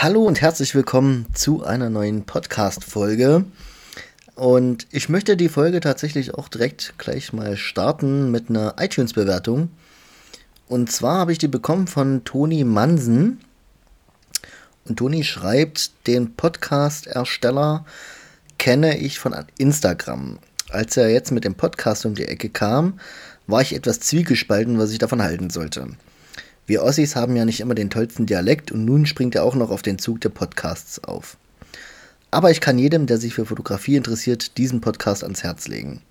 Hallo und herzlich willkommen zu einer neuen Podcast-Folge. Und ich möchte die Folge tatsächlich auch direkt gleich mal starten mit einer iTunes-Bewertung. Und zwar habe ich die bekommen von Toni Mansen. Und Toni schreibt, den Podcast-Ersteller kenne ich von Instagram. Als er jetzt mit dem Podcast um die Ecke kam, war ich etwas zwiegespalten, was ich davon halten sollte. Wir Ossis haben ja nicht immer den tollsten Dialekt und nun springt er auch noch auf den Zug der Podcasts auf. Aber ich kann jedem, der sich für Fotografie interessiert, diesen Podcast ans Herz legen.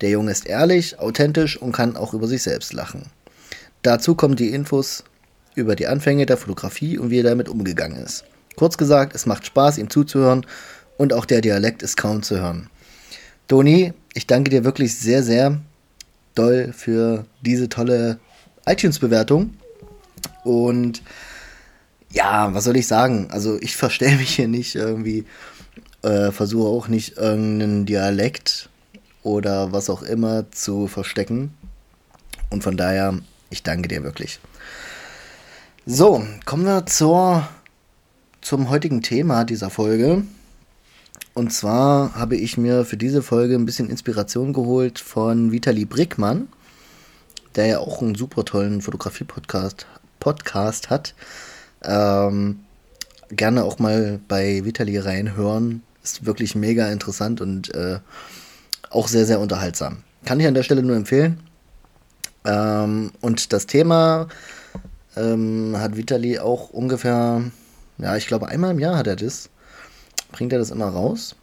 Der Junge ist ehrlich, authentisch und kann auch über sich selbst lachen. Dazu kommen die Infos über die Anfänge der Fotografie und wie er damit umgegangen ist. Kurz gesagt, es macht Spaß, ihm zuzuhören und auch der Dialekt ist kaum zu hören. Toni, ich danke dir wirklich sehr, sehr doll für diese tolle iTunes-Bewertung. Und ja, was soll ich sagen? Also ich verstelle mich hier nicht irgendwie, äh, versuche auch nicht irgendeinen Dialekt oder was auch immer zu verstecken. Und von daher, ich danke dir wirklich. So, kommen wir zur, zum heutigen Thema dieser Folge. Und zwar habe ich mir für diese Folge ein bisschen Inspiration geholt von Vitali Brickmann, der ja auch einen super tollen Fotografie-Podcast Podcast hat. Ähm, gerne auch mal bei Vitali reinhören. Ist wirklich mega interessant und äh, auch sehr, sehr unterhaltsam. Kann ich an der Stelle nur empfehlen. Ähm, und das Thema ähm, hat Vitali auch ungefähr, ja, ich glaube einmal im Jahr hat er das. Bringt er das immer raus.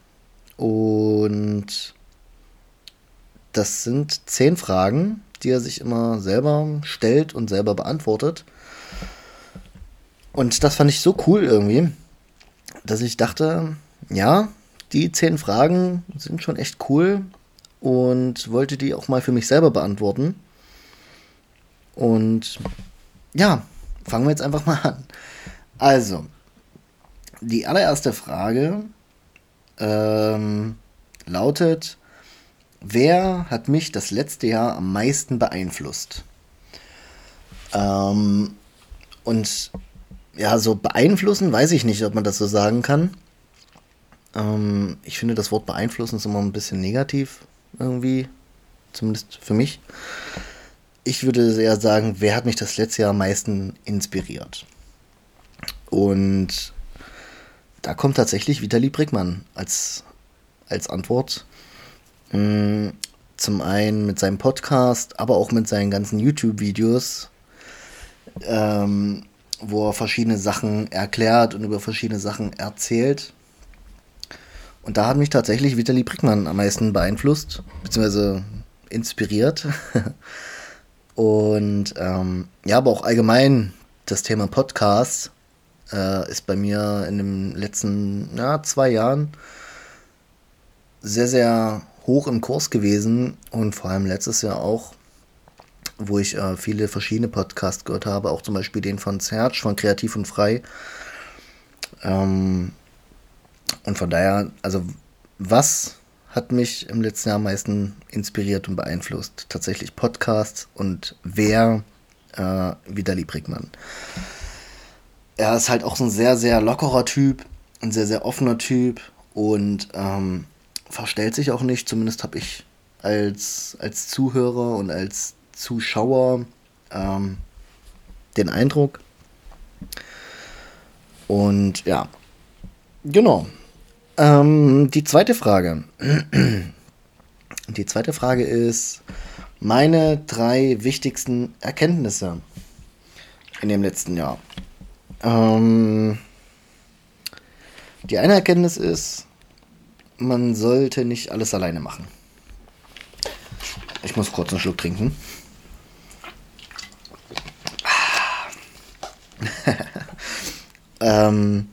Und das sind zehn Fragen, die er sich immer selber stellt und selber beantwortet. Und das fand ich so cool irgendwie, dass ich dachte, ja, die zehn Fragen sind schon echt cool und wollte die auch mal für mich selber beantworten. Und ja, fangen wir jetzt einfach mal an. Also, die allererste Frage ähm, lautet, wer hat mich das letzte Jahr am meisten beeinflusst? Ähm, und ja, so beeinflussen, weiß ich nicht, ob man das so sagen kann. Ähm, ich finde, das Wort beeinflussen ist immer ein bisschen negativ irgendwie, zumindest für mich. Ich würde eher sagen, wer hat mich das letzte Jahr am meisten inspiriert? Und da kommt tatsächlich Vitali Brickmann als, als Antwort. Mm, zum einen mit seinem Podcast, aber auch mit seinen ganzen YouTube-Videos. Ähm, wo er verschiedene Sachen erklärt und über verschiedene Sachen erzählt. Und da hat mich tatsächlich Vitali Brickmann am meisten beeinflusst, beziehungsweise inspiriert. und ähm, ja, aber auch allgemein das Thema Podcast äh, ist bei mir in den letzten ja, zwei Jahren sehr, sehr hoch im Kurs gewesen und vor allem letztes Jahr auch wo ich äh, viele verschiedene Podcasts gehört habe, auch zum Beispiel den von Serge von Kreativ und Frei. Ähm, und von daher, also was hat mich im letzten Jahr am meisten inspiriert und beeinflusst? Tatsächlich Podcasts und wer äh, Vitali Brickmann. Er ist halt auch so ein sehr, sehr lockerer Typ, ein sehr, sehr offener Typ und ähm, verstellt sich auch nicht. Zumindest habe ich als, als Zuhörer und als Zuschauer ähm, den Eindruck. Und ja, genau. Ähm, die zweite Frage. Die zweite Frage ist meine drei wichtigsten Erkenntnisse in dem letzten Jahr. Ähm, die eine Erkenntnis ist, man sollte nicht alles alleine machen. Ich muss kurz einen Schluck trinken. ähm,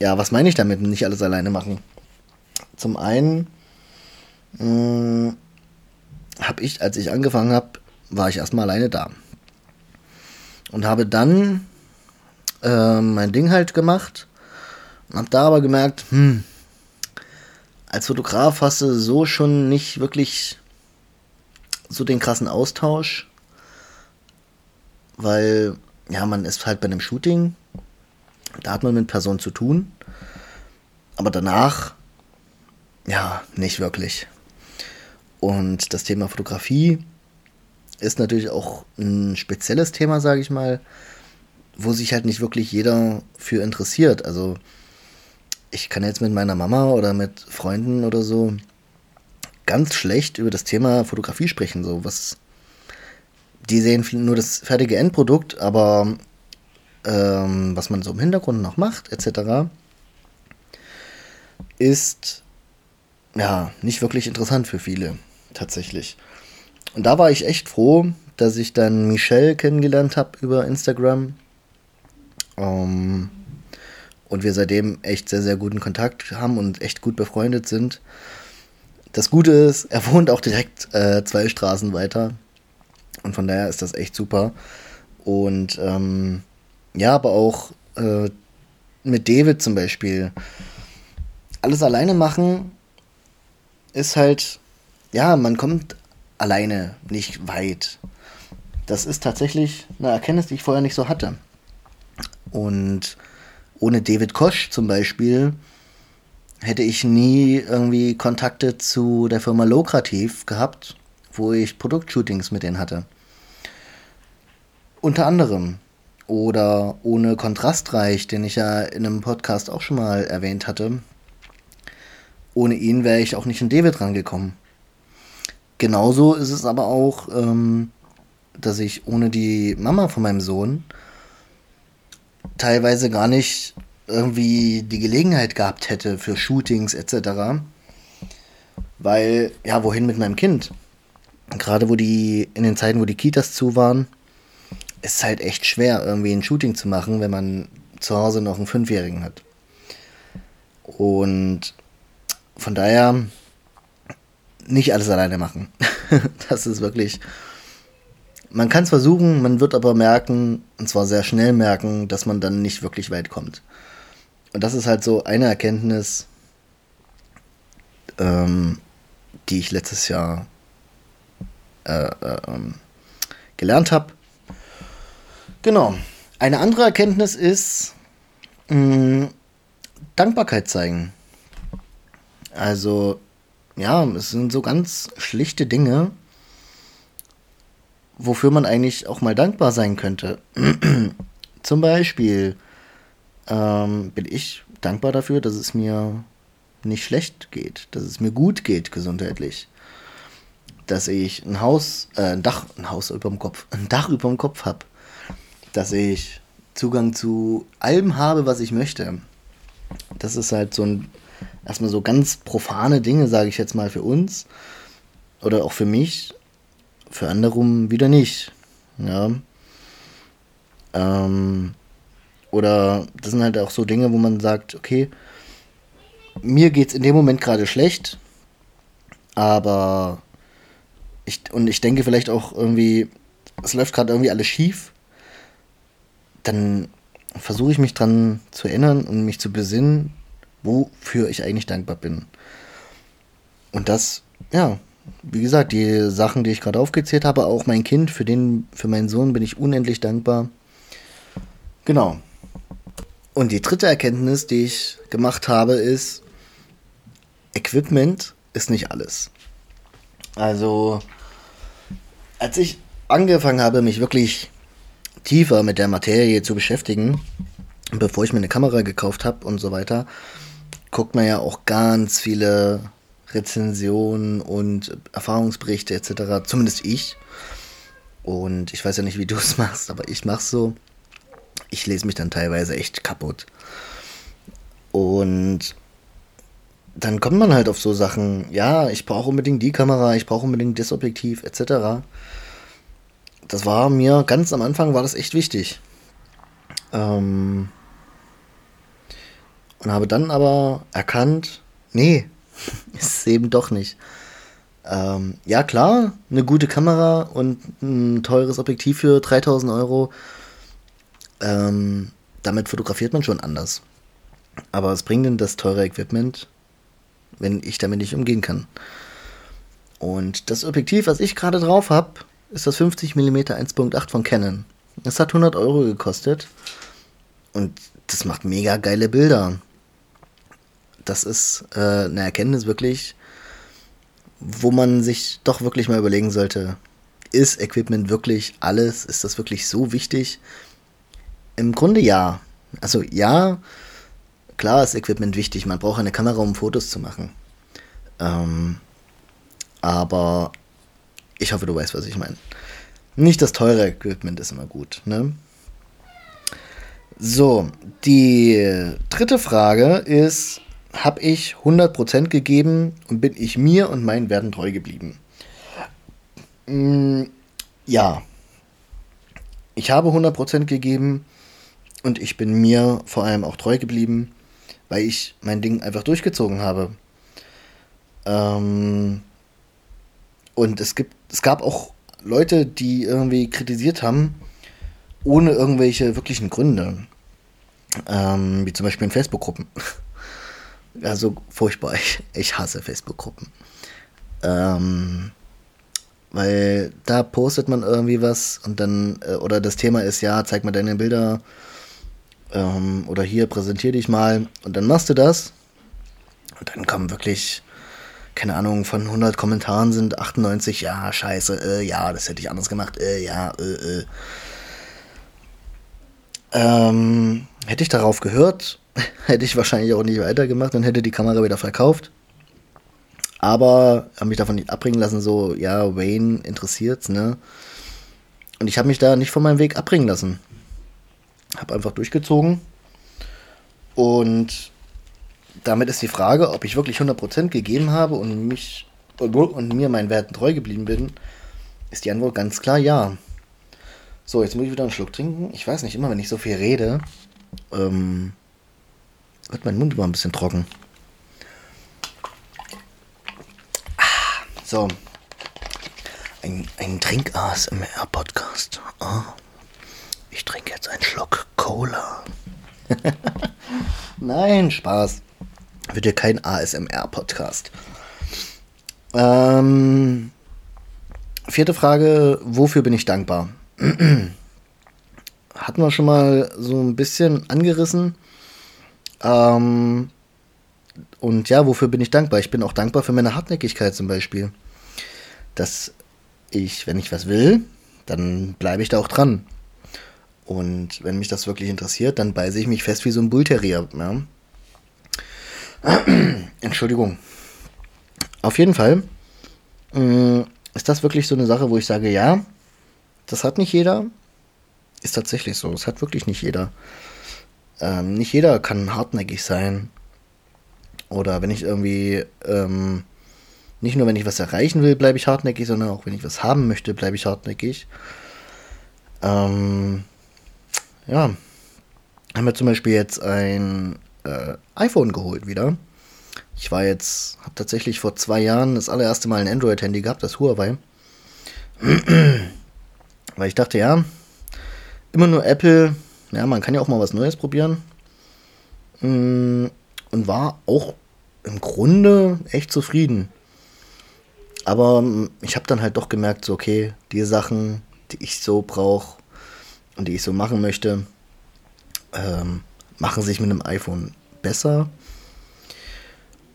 ja, was meine ich damit, nicht alles alleine machen? Zum einen hm, habe ich, als ich angefangen habe, war ich erstmal alleine da. Und habe dann äh, mein Ding halt gemacht. Hab da aber gemerkt, hm, als Fotograf hast du so schon nicht wirklich so den krassen Austausch, weil ja, man ist halt bei einem Shooting Da hat man mit Personen zu tun. Aber danach, ja, nicht wirklich. Und das Thema Fotografie ist natürlich auch ein spezielles Thema, sage ich mal, wo sich halt nicht wirklich jeder für interessiert. Also ich kann jetzt mit meiner Mama oder mit Freunden oder so ganz schlecht über das Thema Fotografie sprechen. So was, die sehen nur das fertige Endprodukt, aber ähm, was man so im Hintergrund noch macht, etc., ist ja nicht wirklich interessant für viele tatsächlich. Und da war ich echt froh, dass ich dann Michelle kennengelernt habe über Instagram. Ähm, und wir seitdem echt sehr, sehr guten Kontakt haben und echt gut befreundet sind. Das Gute ist, er wohnt auch direkt äh, zwei Straßen weiter. Und von daher ist das echt super. Und ähm, ja, aber auch äh, mit David zum Beispiel. Alles alleine machen ist halt, ja, man kommt alleine nicht weit. Das ist tatsächlich eine Erkenntnis, die ich vorher nicht so hatte. Und ohne David Kosch zum Beispiel hätte ich nie irgendwie Kontakte zu der Firma Lokrativ gehabt, wo ich Produktshootings mit denen hatte. Unter anderem. Oder ohne Kontrastreich, den ich ja in einem Podcast auch schon mal erwähnt hatte. Ohne ihn wäre ich auch nicht in David rangekommen. Genauso ist es aber auch, ähm, dass ich ohne die Mama von meinem Sohn teilweise gar nicht irgendwie die Gelegenheit gehabt hätte für Shootings etc. Weil, ja, wohin mit meinem Kind? Gerade wo die, in den Zeiten, wo die Kitas zu waren, ist halt echt schwer, irgendwie ein Shooting zu machen, wenn man zu Hause noch einen Fünfjährigen hat. Und von daher nicht alles alleine machen. das ist wirklich. Man kann es versuchen, man wird aber merken, und zwar sehr schnell merken, dass man dann nicht wirklich weit kommt. Und das ist halt so eine Erkenntnis, ähm, die ich letztes Jahr äh, äh, ähm, gelernt habe. Genau. Eine andere Erkenntnis ist mh, Dankbarkeit zeigen. Also ja, es sind so ganz schlichte Dinge, wofür man eigentlich auch mal dankbar sein könnte. Zum Beispiel ähm, bin ich dankbar dafür, dass es mir nicht schlecht geht, dass es mir gut geht gesundheitlich. Dass ich ein Haus, äh, ein Dach, ein Haus über dem Kopf, ein Dach über dem Kopf habe. Dass ich Zugang zu allem habe, was ich möchte. Das ist halt so ein erstmal so ganz profane Dinge, sage ich jetzt mal, für uns oder auch für mich, für andere wieder nicht. Ja. Ähm, oder das sind halt auch so Dinge, wo man sagt, okay, mir geht es in dem Moment gerade schlecht, aber ich, und ich denke vielleicht auch irgendwie, es läuft gerade irgendwie alles schief, dann versuche ich mich dran zu erinnern und mich zu besinnen, wofür ich eigentlich dankbar bin. Und das, ja, wie gesagt, die Sachen, die ich gerade aufgezählt habe, auch mein Kind, für den, für meinen Sohn bin ich unendlich dankbar. Genau. Und die dritte Erkenntnis, die ich gemacht habe, ist, Equipment ist nicht alles. Also, als ich angefangen habe, mich wirklich tiefer mit der Materie zu beschäftigen, bevor ich mir eine Kamera gekauft habe und so weiter, guckt man ja auch ganz viele Rezensionen und Erfahrungsberichte etc. Zumindest ich. Und ich weiß ja nicht, wie du es machst, aber ich mach's so. Ich lese mich dann teilweise echt kaputt. Und dann kommt man halt auf so Sachen, ja, ich brauche unbedingt die Kamera, ich brauche unbedingt das Objektiv, etc. Das war mir ganz am Anfang war das echt wichtig. Ähm, und habe dann aber erkannt, nee, ist es eben doch nicht. Ähm, ja, klar, eine gute Kamera und ein teures Objektiv für 3000 Euro. Ähm, damit fotografiert man schon anders. Aber was bringt denn das teure Equipment, wenn ich damit nicht umgehen kann? Und das Objektiv, was ich gerade drauf habe, ist das 50mm 1.8 von Canon. Es hat 100 Euro gekostet. Und das macht mega geile Bilder. Das ist äh, eine Erkenntnis wirklich, wo man sich doch wirklich mal überlegen sollte, ist Equipment wirklich alles? Ist das wirklich so wichtig? Im Grunde ja. Also ja, klar ist Equipment wichtig. Man braucht eine Kamera, um Fotos zu machen. Ähm, aber ich hoffe, du weißt, was ich meine. Nicht das teure Equipment ist immer gut. Ne? So, die dritte Frage ist, habe ich 100% gegeben und bin ich mir und meinen Werten treu geblieben? Mm, ja. Ich habe 100% gegeben und ich bin mir vor allem auch treu geblieben, weil ich mein Ding einfach durchgezogen habe. Ähm, und es gibt, es gab auch Leute, die irgendwie kritisiert haben, ohne irgendwelche wirklichen Gründe. Ähm, wie zum Beispiel in Facebook-Gruppen. Also furchtbar. Ich, ich hasse Facebook-Gruppen. Ähm, weil da postet man irgendwie was und dann, äh, oder das Thema ist, ja, zeig mal deine Bilder ähm, oder hier, präsentier dich mal und dann machst du das und dann kommen wirklich, keine Ahnung, von 100 Kommentaren sind 98, ja, scheiße, äh, ja, das hätte ich anders gemacht, äh, ja, äh, äh. Ähm, hätte ich darauf gehört, hätte ich wahrscheinlich auch nicht weitergemacht und hätte die Kamera wieder verkauft. Aber habe mich davon nicht abbringen lassen, so, ja, Wayne interessiert's, ne? Und ich habe mich da nicht von meinem Weg abbringen lassen. Habe einfach durchgezogen. Und damit ist die Frage, ob ich wirklich 100% gegeben habe und mich und mir meinen Werten treu geblieben bin, ist die Antwort ganz klar ja. So, jetzt muss ich wieder einen Schluck trinken. Ich weiß nicht, immer wenn ich so viel rede, ähm, wird mein Mund immer ein bisschen trocken. Ah, so. Ein, ein Trink-ASMR-Podcast. Oh. Ich trinke jetzt einen Schluck Cola. Nein, Spaß. Wird ja kein ASMR-Podcast. Ähm, vierte Frage: Wofür bin ich dankbar? Hatten wir schon mal so ein bisschen angerissen. Ähm, und ja, wofür bin ich dankbar? Ich bin auch dankbar für meine Hartnäckigkeit zum Beispiel. Dass ich, wenn ich was will, dann bleibe ich da auch dran. Und wenn mich das wirklich interessiert, dann beiße ich mich fest wie so ein Bullterrier. Ja? Entschuldigung. Auf jeden Fall äh, ist das wirklich so eine Sache, wo ich sage, ja, das hat nicht jeder. Ist tatsächlich so. Das hat wirklich nicht jeder. Ähm, nicht jeder kann hartnäckig sein. Oder wenn ich irgendwie, ähm, nicht nur wenn ich was erreichen will, bleibe ich hartnäckig, sondern auch wenn ich was haben möchte, bleibe ich hartnäckig. Ähm, ja, haben wir zum Beispiel jetzt ein äh, iPhone geholt wieder. Ich war jetzt, habe tatsächlich vor zwei Jahren das allererste Mal ein Android-Handy gehabt, das Huawei. Weil ich dachte, ja, immer nur Apple, ja, man kann ja auch mal was Neues probieren. Mm, und war auch im Grunde echt zufrieden. Aber mm, ich habe dann halt doch gemerkt, so, okay, die Sachen, die ich so brauche und die ich so machen möchte, ähm, machen sich mit einem iPhone besser.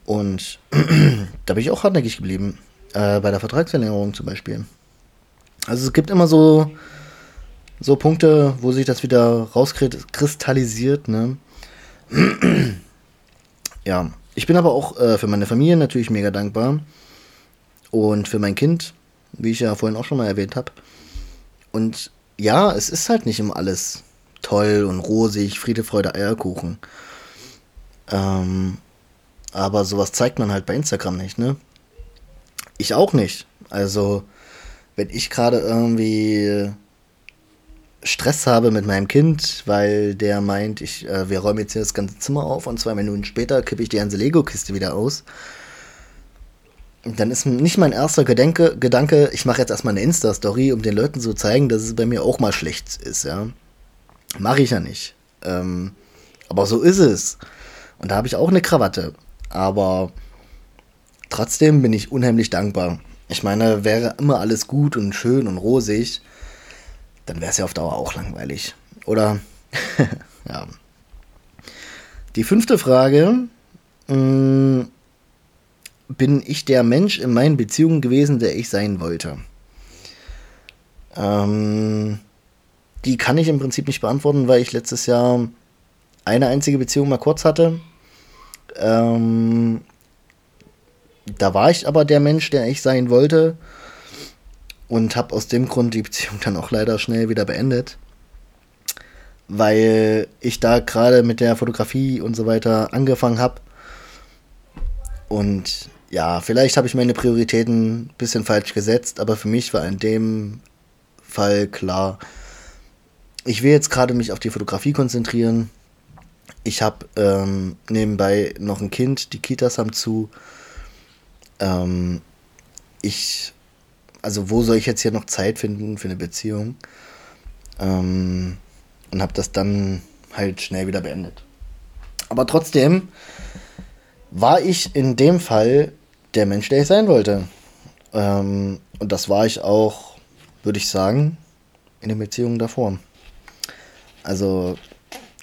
Und da bin ich auch hartnäckig geblieben. Äh, bei der Vertragsverlängerung zum Beispiel. Also es gibt immer so so Punkte, wo sich das wieder rauskristallisiert, ne? ja, ich bin aber auch äh, für meine Familie natürlich mega dankbar. Und für mein Kind, wie ich ja vorhin auch schon mal erwähnt habe. Und ja, es ist halt nicht immer alles toll und rosig, Friede, Freude, Eierkuchen. Ähm, aber sowas zeigt man halt bei Instagram nicht, ne? Ich auch nicht. Also, wenn ich gerade irgendwie Stress habe mit meinem Kind, weil der meint, ich, äh, wir räumen jetzt hier das ganze Zimmer auf und zwei Minuten später kippe ich die ganze Lego-Kiste wieder aus. Dann ist nicht mein erster Gedanke, Gedanke ich mache jetzt erstmal eine Insta-Story, um den Leuten zu zeigen, dass es bei mir auch mal schlecht ist, ja. Mache ich ja nicht. Ähm, aber so ist es. Und da habe ich auch eine Krawatte. Aber trotzdem bin ich unheimlich dankbar. Ich meine, wäre immer alles gut und schön und rosig, dann wäre es ja auf Dauer auch langweilig. Oder? ja, Die fünfte Frage. Mh, mm, bin ich der Mensch in meinen Beziehungen gewesen, der ich sein wollte? Ähm, die kann ich im Prinzip nicht beantworten, weil ich letztes Jahr eine einzige Beziehung mal kurz hatte. Ähm, da war ich aber der Mensch, der ich sein wollte. Und habe aus dem Grund die Beziehung dann auch leider schnell wieder beendet. Weil ich da gerade mit der Fotografie und so weiter angefangen habe. Und ja, vielleicht habe ich meine Prioritäten ein bisschen falsch gesetzt, aber für mich war in dem Fall klar, ich will jetzt gerade mich auf die Fotografie konzentrieren. Ich habe ähm, nebenbei noch ein Kind, die Kitas haben zu. Ähm, ich, also wo soll ich jetzt hier noch Zeit finden für eine Beziehung? Ähm, und habe das dann halt schnell wieder beendet. Aber trotzdem war ich in dem Fall der Mensch, der ich sein wollte. Ähm, und das war ich auch, würde ich sagen, in den Beziehungen davor. Also,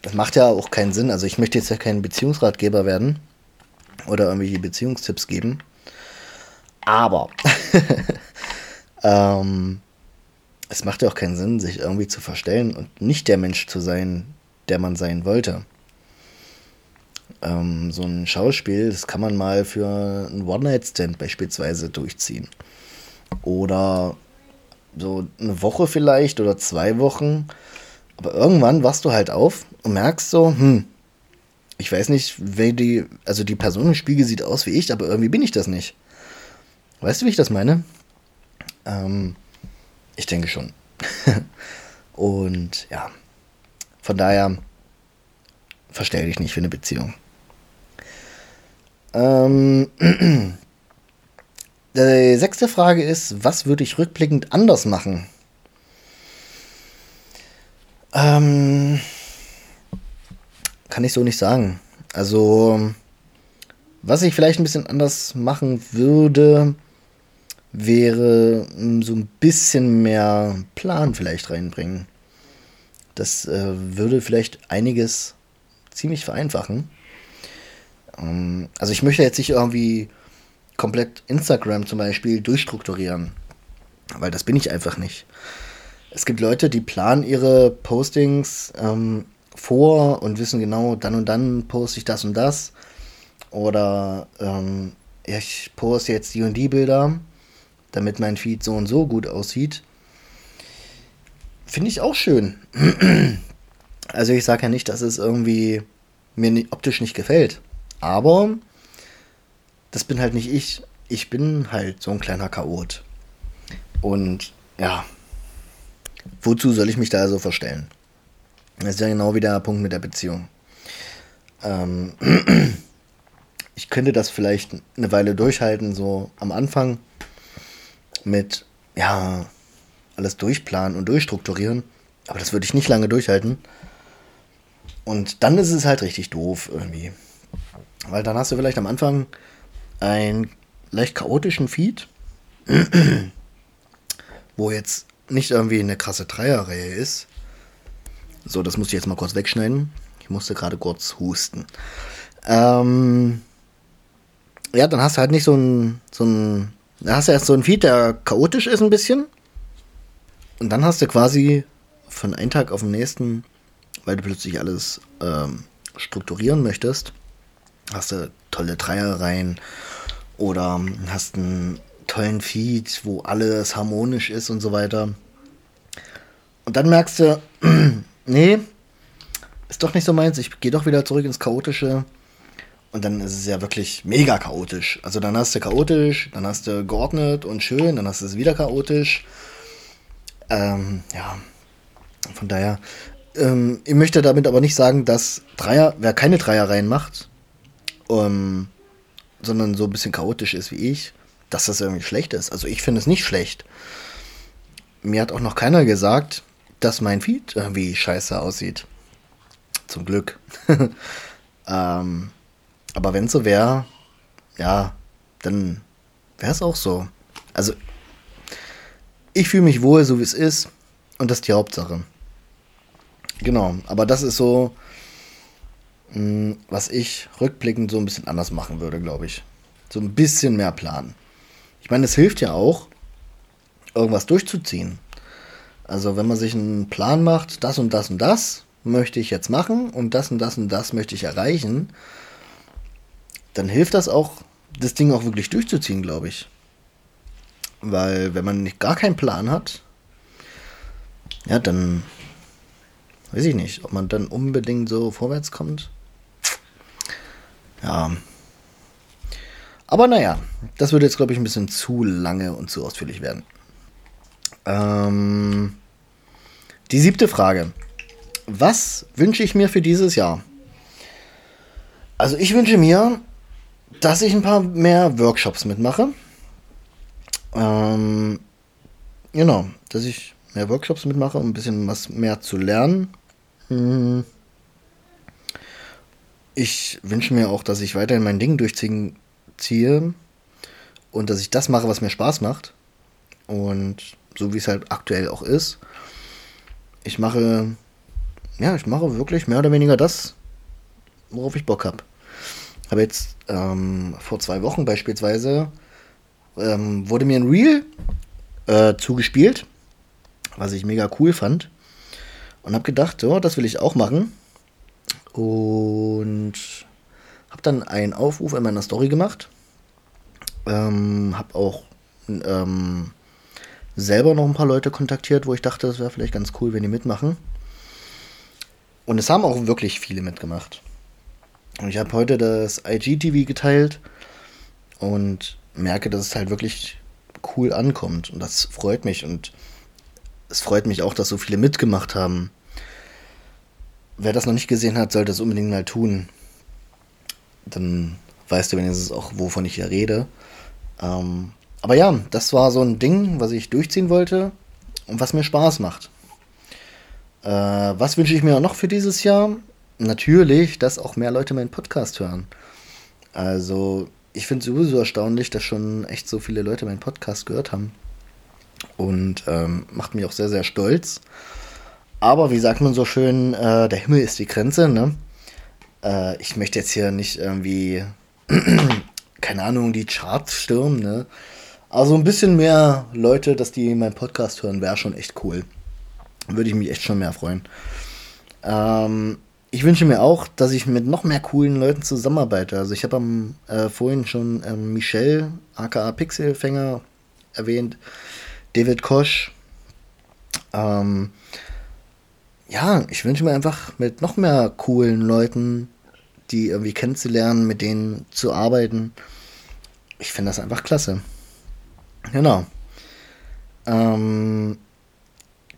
das macht ja auch keinen Sinn. Also, ich möchte jetzt ja kein Beziehungsratgeber werden oder irgendwelche Beziehungstipps geben. Aber ähm, es macht ja auch keinen Sinn, sich irgendwie zu verstellen und nicht der Mensch zu sein, der man sein wollte. Ähm, so ein Schauspiel, das kann man mal für einen One-Night-Stand beispielsweise durchziehen. Oder so eine Woche vielleicht oder zwei Wochen. Aber irgendwann wachst du halt auf und merkst so, hm, ich weiß nicht, wer die, also die Person im Spiegel sieht aus wie ich, aber irgendwie bin ich das nicht. Weißt du, wie ich das meine? Ähm, ich denke schon. und ja, von daher verstell dich nicht für eine Beziehung. Ähm, die sechste Frage ist, was würde ich rückblickend anders machen? Ähm, kann ich so nicht sagen. Also, was ich vielleicht ein bisschen anders machen würde, wäre hm, so ein bisschen mehr Plan vielleicht reinbringen. Das äh, würde vielleicht einiges ziemlich vereinfachen. Ähm, also ich möchte jetzt nicht irgendwie komplett Instagram zum Beispiel durchstrukturieren, weil das bin ich einfach nicht. Es gibt Leute, die planen ihre Postings ähm, vor und wissen genau, dann und dann poste ich das und das. Oder ähm, ich poste jetzt die und die Bilder, damit mein Feed so und so gut aussieht. Finde ich auch schön. also ich sage ja nicht, dass es irgendwie mir optisch nicht gefällt. Aber das bin halt nicht ich. Ich bin halt so ein kleiner Chaot. Und ja, wozu soll ich mich da also verstellen? Das ist ja genau wie der Punkt mit der Beziehung. Ähm, ich könnte das vielleicht eine Weile durchhalten, so am Anfang mit, ja, alles durchplanen und durchstrukturieren. Aber das würde ich nicht lange durchhalten. Und dann ist es halt richtig doof irgendwie. Weil dann hast du vielleicht am Anfang einen leicht chaotischen Feed, wo jetzt nicht irgendwie eine krasse Dreierreihe ist. So, das musste ich jetzt mal kurz wegschneiden. Ich musste gerade kurz husten. Ähm, ja, dann hast du halt nicht so ein, so ein, da hast du erst so ein Feed, der chaotisch ist ein bisschen. Und dann hast du quasi von einem Tag auf den nächsten, weil du plötzlich alles ähm, strukturieren möchtest, hast du tolle Dreierreihen oder hast einen tollen Feed, wo alles harmonisch ist und so weiter. Und dann merkst du, nee, ist doch nicht so meins, ich gehe doch wieder zurück ins Chaotische. Und dann ist es ja wirklich mega chaotisch. Also dann hast du chaotisch, dann hast du geordnet und schön, dann hast du es wieder chaotisch. Ähm, ja, von daher, ähm, ich möchte damit aber nicht sagen, dass Dreier, wer keine Dreierreihen macht, ähm, sondern so ein bisschen chaotisch ist wie ich, dass das irgendwie schlecht ist. Also ich finde es nicht schlecht. Mir hat auch noch keiner gesagt, dass mein Feed irgendwie scheiße aussieht. Zum Glück. ähm, aber wenn es so wäre, ja, dann wäre es auch so. Also ich fühle mich wohl, so wie es ist. Und das ist die Hauptsache. Genau, aber das ist so hm, was ich rückblickend so ein bisschen anders machen würde, glaube ich. So ein bisschen mehr planen. Ich meine, es hilft ja auch, irgendwas durchzuziehen. Also wenn man sich einen Plan macht, das und das und das möchte ich jetzt machen und das und das und das möchte ich erreichen, dann hilft das auch, das Ding auch wirklich durchzuziehen, glaube ich. Weil wenn man gar keinen Plan hat, ja, dann weiß ich nicht, ob man dann unbedingt so vorwärts kommt. Ja. Aber naja, das würde jetzt, glaube ich, ein bisschen zu lange und zu ausführlich werden. Ähm, die siebte Frage. Was wünsche ich mir für dieses Jahr? Also ich wünsche mir, dass ich ein paar mehr Workshops mitmache. Ähm, genau, dass ich mehr Workshops mitmache, um ein bisschen was mehr zu lernen. Hm. Ich wünsche mir auch, dass ich weiterhin mein Ding durchziehen ziehe und dass ich das mache, was mir Spaß macht. Und so wie es halt aktuell auch ist. Ich mache, ja, ich mache wirklich mehr oder weniger das, worauf ich Bock habe. Habe jetzt ähm, vor zwei Wochen beispielsweise ähm, wurde mir ein Reel äh, zugespielt, was ich mega cool fand. Und habe gedacht, so, das will ich auch machen. Und habe dann einen Aufruf in meiner Story gemacht. Ähm, habe auch ähm, selber noch ein paar Leute kontaktiert, wo ich dachte, das wäre vielleicht ganz cool, wenn die mitmachen. Und es haben auch wirklich viele mitgemacht. Und ich habe heute das IGTV geteilt und merke, dass es halt wirklich cool ankommt. Und das freut mich. Und es freut mich auch, dass so viele mitgemacht haben. Wer das noch nicht gesehen hat, sollte es unbedingt mal tun. Dann weißt du wenigstens auch, wovon ich hier rede. Ähm, aber ja, das war so ein Ding, was ich durchziehen wollte und was mir Spaß macht. Äh, was wünsche ich mir noch für dieses Jahr? Natürlich, dass auch mehr Leute meinen Podcast hören. Also, ich finde es sowieso erstaunlich, dass schon echt so viele Leute meinen Podcast gehört haben. Und ähm, macht mich auch sehr, sehr stolz. Aber wie sagt man so schön, äh, der Himmel ist die Grenze, ne? Äh, ich möchte jetzt hier nicht irgendwie, keine Ahnung, die Charts stürmen, ne? Also ein bisschen mehr Leute, dass die meinen Podcast hören, wäre schon echt cool. Würde ich mich echt schon mehr freuen. Ähm, ich wünsche mir auch, dass ich mit noch mehr coolen Leuten zusammenarbeite. Also ich habe am äh, vorhin schon ähm, Michel, aka Pixelfänger, erwähnt, David Kosch. Ähm, ja, ich wünsche mir einfach mit noch mehr coolen Leuten, die irgendwie kennenzulernen, mit denen zu arbeiten. Ich finde das einfach klasse. Genau. Ähm,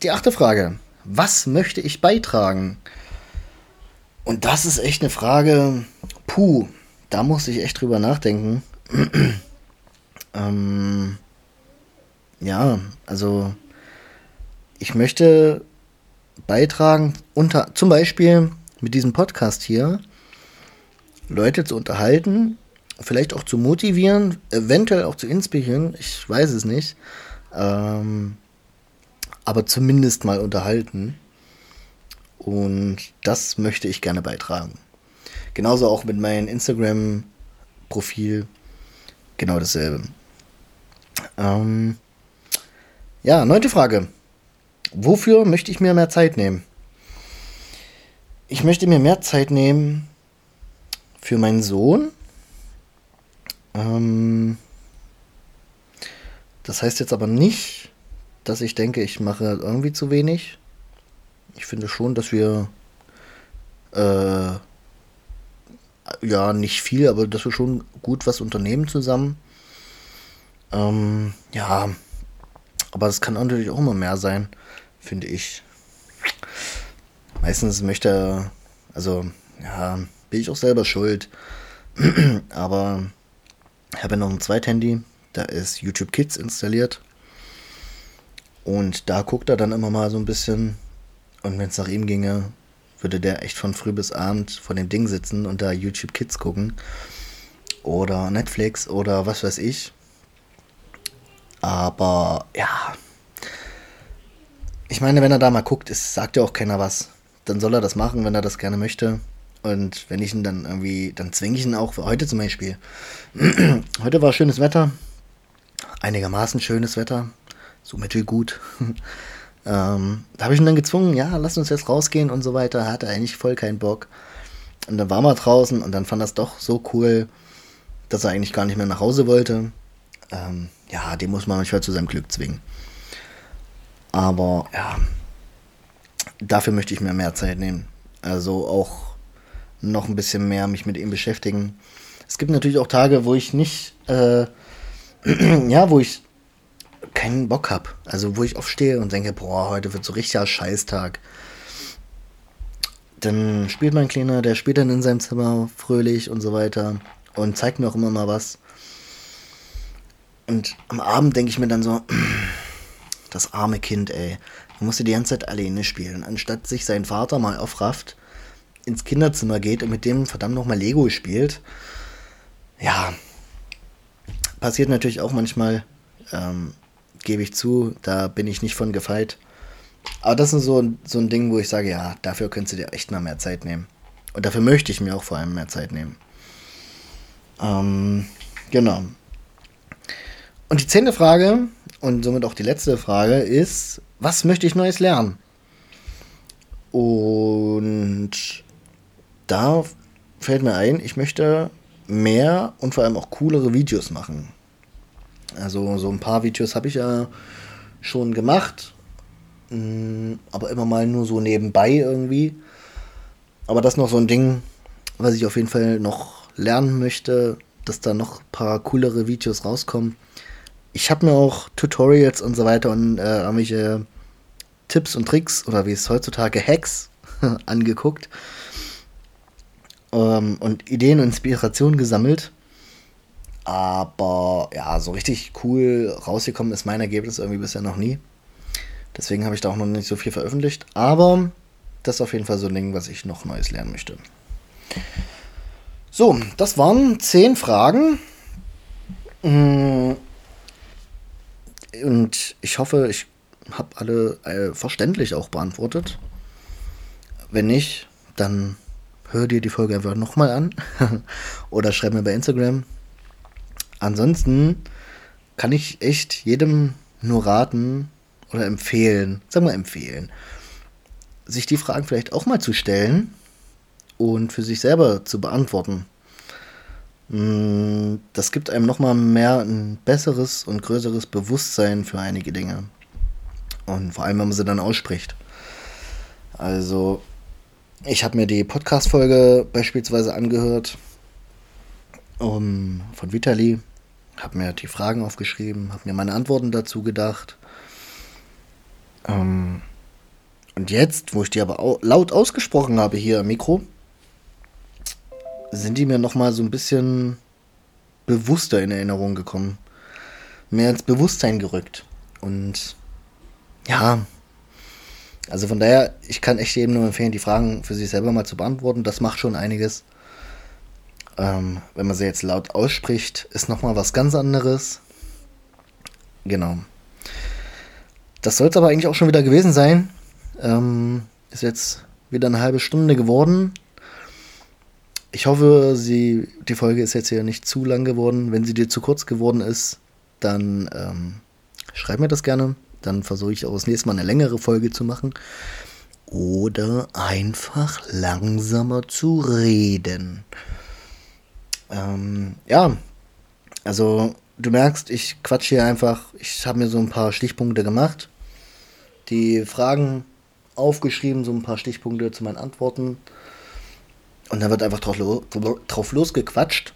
die achte Frage. Was möchte ich beitragen? Und das ist echt eine Frage, puh, da muss ich echt drüber nachdenken. ähm, ja, also ich möchte beitragen, unter, zum Beispiel mit diesem Podcast hier, Leute zu unterhalten, vielleicht auch zu motivieren, eventuell auch zu inspirieren, ich weiß es nicht. Ähm, aber zumindest mal unterhalten. Und das möchte ich gerne beitragen. Genauso auch mit meinem Instagram-Profil. Genau dasselbe. Ähm, ja, neunte Frage. Wofür möchte ich mir mehr Zeit nehmen? Ich möchte mir mehr Zeit nehmen für meinen Sohn, ähm, das heißt jetzt aber nicht, dass ich denke, ich mache irgendwie zu wenig. Ich finde schon, dass wir äh, ja nicht viel, aber dass wir schon gut was unternehmen zusammen. Ähm, ja, aber es kann natürlich auch immer mehr sein, finde ich. Meistens möchte also ja, bin ich auch selber schuld. aber ich habe noch ein Zweithandy, da ist YouTube Kids installiert. Und da guckt er dann immer mal so ein bisschen. Und wenn es nach ihm ginge, würde der echt von früh bis abend vor dem Ding sitzen und da YouTube Kids gucken. Oder Netflix oder was weiß ich. Aber ja. Ich meine, wenn er da mal guckt, ist, sagt ja auch keiner was. Dann soll er das machen, wenn er das gerne möchte. Und wenn ich ihn dann irgendwie, dann zwinge ich ihn auch, heute zum Beispiel. heute war schönes Wetter, einigermaßen schönes Wetter, so mittelgut. ähm, da habe ich ihn dann gezwungen, ja, lass uns jetzt rausgehen und so weiter. Er hatte eigentlich voll keinen Bock. Und dann waren wir draußen und dann fand das doch so cool, dass er eigentlich gar nicht mehr nach Hause wollte. Ähm, ja, den muss man manchmal zu seinem Glück zwingen. Aber ja, dafür möchte ich mir mehr Zeit nehmen. Also auch noch ein bisschen mehr mich mit ihm beschäftigen. Es gibt natürlich auch Tage, wo ich nicht, äh, ja, wo ich keinen Bock habe. Also wo ich aufstehe und denke, boah, heute wird so richtiger Scheißtag. Dann spielt mein Kleiner, der spielt dann in seinem Zimmer fröhlich und so weiter und zeigt mir auch immer mal was. Und am Abend denke ich mir dann so, das arme Kind, ey. Er musste die ganze Zeit alleine spielen, anstatt sich sein Vater mal aufrafft, ins Kinderzimmer geht und mit dem verdammt nochmal Lego spielt. Ja, passiert natürlich auch manchmal, ähm, gebe ich zu, da bin ich nicht von gefeit. Aber das ist so, so ein Ding, wo ich sage, ja, dafür könntest du dir echt mal mehr Zeit nehmen. Und dafür möchte ich mir auch vor allem mehr Zeit nehmen. Ähm, genau. Und die zehnte Frage und somit auch die letzte Frage ist, was möchte ich Neues lernen? Und da fällt mir ein, ich möchte mehr und vor allem auch coolere Videos machen. Also so ein paar Videos habe ich ja schon gemacht, mm, aber immer mal nur so nebenbei irgendwie. Aber das ist noch so ein Ding, was ich auf jeden Fall noch lernen möchte, dass da noch ein paar coolere Videos rauskommen. Ich habe mir auch Tutorials und so weiter und äh, irgendwelche Tipps und Tricks oder wie es heutzutage Hacks angeguckt ähm, und Ideen und Inspirationen gesammelt. Aber ja, so richtig cool rausgekommen ist mein Ergebnis irgendwie bisher noch nie. Deswegen habe ich da auch noch nicht so viel veröffentlicht. Aber das ist auf jeden Fall so ein Ding, was ich noch Neues lernen möchte. So, das waren zehn Fragen. Mm. Und ich hoffe, ich habe alle äh, verständlich auch beantwortet. Wenn nicht, dann hör dir die Folge einfach nochmal an oder schreib mir bei Instagram. Ansonsten kann ich echt jedem nur raten oder empfehlen, sagen wir empfehlen, sich die Fragen vielleicht auch mal zu stellen und für sich selber zu beantworten. Mm, das gibt einem nochmal mehr ein besseres und größeres Bewusstsein für einige Dinge. Und vor allem, wenn man sie dann ausspricht. Also, ich habe mir die Podcast-Folge beispielsweise angehört um, von Vitali, habe mir die Fragen aufgeschrieben, habe mir meine Antworten dazu gedacht. Ähm, und jetzt, wo ich die aber au laut ausgesprochen habe hier am Mikro, sind die mir nochmal so ein bisschen bewusster in Erinnerung gekommen. Mehr ins Bewusstsein gerückt. Und ja, also von daher, ich kann echt jedem nur empfehlen, die Fragen für sich selber mal zu beantworten. Das macht schon einiges. Ähm, wenn man sie jetzt laut ausspricht, ist nochmal was ganz anderes. Genau. Das soll es aber eigentlich auch schon wieder gewesen sein. Ähm, ist jetzt wieder eine halbe Stunde geworden. Ich hoffe, sie, die Folge ist jetzt hier nicht zu lang geworden. Wenn sie dir zu kurz geworden ist, dann ähm, schreib mir das gerne. Dann versuche ich auch das nächste Mal eine längere Folge zu machen. Oder einfach langsamer zu reden. Ähm, ja, also du merkst, ich quatsche hier einfach. Ich habe mir so ein paar Stichpunkte gemacht. Die Fragen aufgeschrieben, so ein paar Stichpunkte zu meinen Antworten. Und dann wird einfach drauf, drauf losgequatscht.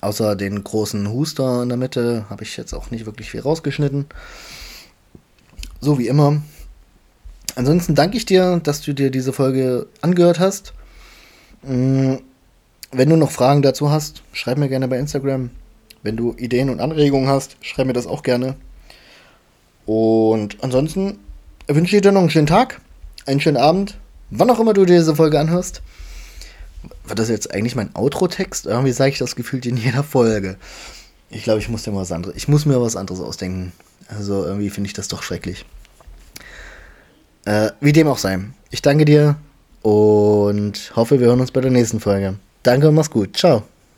Außer den großen Huster in der Mitte habe ich jetzt auch nicht wirklich viel rausgeschnitten. So wie immer. Ansonsten danke ich dir, dass du dir diese Folge angehört hast. Mm, wenn du noch Fragen dazu hast, schreib mir gerne bei Instagram. Wenn du Ideen und Anregungen hast, schreib mir das auch gerne. Und ansonsten wünsche ich dir noch einen schönen Tag, einen schönen Abend, wann auch immer du dir diese Folge anhörst war das jetzt eigentlich mein Outro-Text? Irgendwie sage ich das gefühlt in jeder Folge. Ich glaube, ich muss mir was anderes. Ich muss mir was anderes ausdenken. Also irgendwie finde ich das doch schrecklich. Äh, wie dem auch sei. Ich danke dir und hoffe, wir hören uns bei der nächsten Folge. Danke und mach's gut. Ciao.